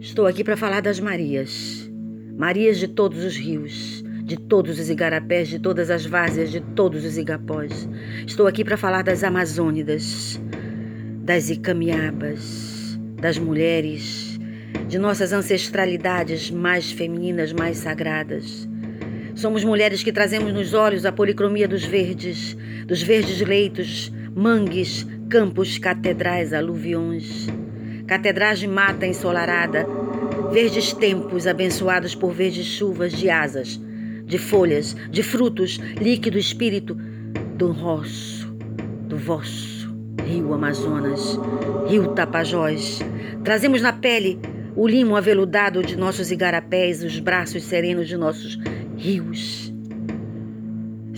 Estou aqui para falar das Marias. Marias de todos os rios, de todos os igarapés, de todas as várzeas, de todos os igapós. Estou aqui para falar das Amazônidas, das Icamiabas, das mulheres, de nossas ancestralidades mais femininas, mais sagradas. Somos mulheres que trazemos nos olhos a policromia dos verdes, dos verdes leitos, mangues, campos, catedrais, aluviões catedrais de mata ensolarada, verdes tempos abençoados por verdes chuvas de asas, de folhas, de frutos, líquido espírito do rosso, do vosso rio Amazonas, rio Tapajós. Trazemos na pele o limo aveludado de nossos igarapés, os braços serenos de nossos rios.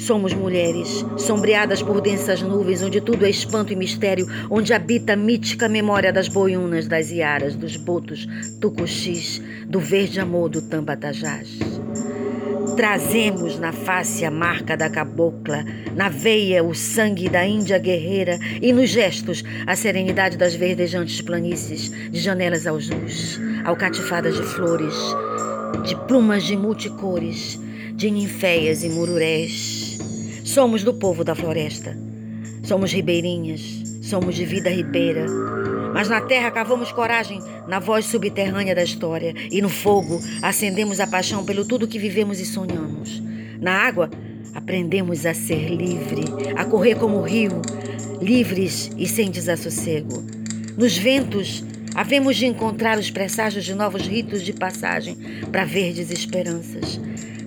Somos mulheres, sombreadas por densas nuvens, onde tudo é espanto e mistério, onde habita a mítica memória das boiunas, das iaras, dos botos, tucuxis, do verde amor do tambatajás. Trazemos na face a marca da cabocla, na veia o sangue da índia guerreira e nos gestos a serenidade das verdejantes planícies, de janelas aos luz, alcatifadas de flores, de plumas de multicores, de ninféias e mururés Somos do povo da floresta. Somos ribeirinhas, somos de vida ribeira. Mas na terra cavamos coragem na voz subterrânea da história e no fogo acendemos a paixão pelo tudo que vivemos e sonhamos. Na água aprendemos a ser livre, a correr como o rio, livres e sem desassossego. Nos ventos havemos de encontrar os presságios de novos ritos de passagem para verdes esperanças.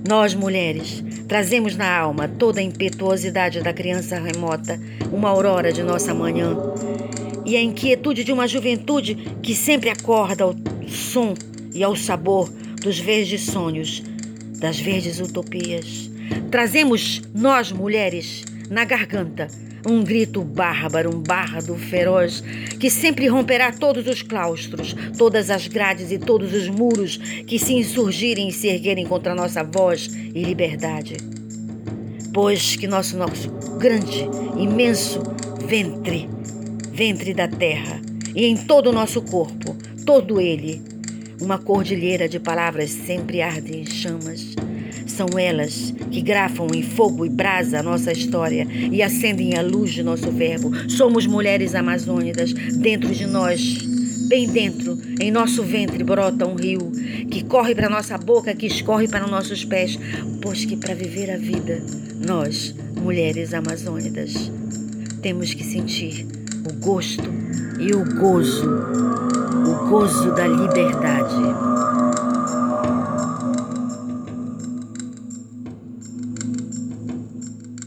Nós, mulheres, trazemos na alma toda a impetuosidade da criança remota, uma aurora de nossa manhã, e a inquietude de uma juventude que sempre acorda ao som e ao sabor dos verdes sonhos, das verdes utopias. Trazemos, nós, mulheres, na garganta, um grito bárbaro, um bardo feroz, que sempre romperá todos os claustros, todas as grades e todos os muros que se insurgirem e se erguerem contra nossa voz e liberdade. Pois que nosso, nosso grande, imenso ventre, ventre da terra, e em todo o nosso corpo, todo ele, uma cordilheira de palavras sempre arde em chamas são elas que grafam em fogo e brasa a nossa história e acendem a luz de nosso verbo. Somos mulheres amazônidas. Dentro de nós, bem dentro, em nosso ventre, brota um rio que corre para nossa boca, que escorre para nossos pés. Pois que para viver a vida, nós, mulheres amazônidas, temos que sentir o gosto e o gozo, o gozo da liberdade.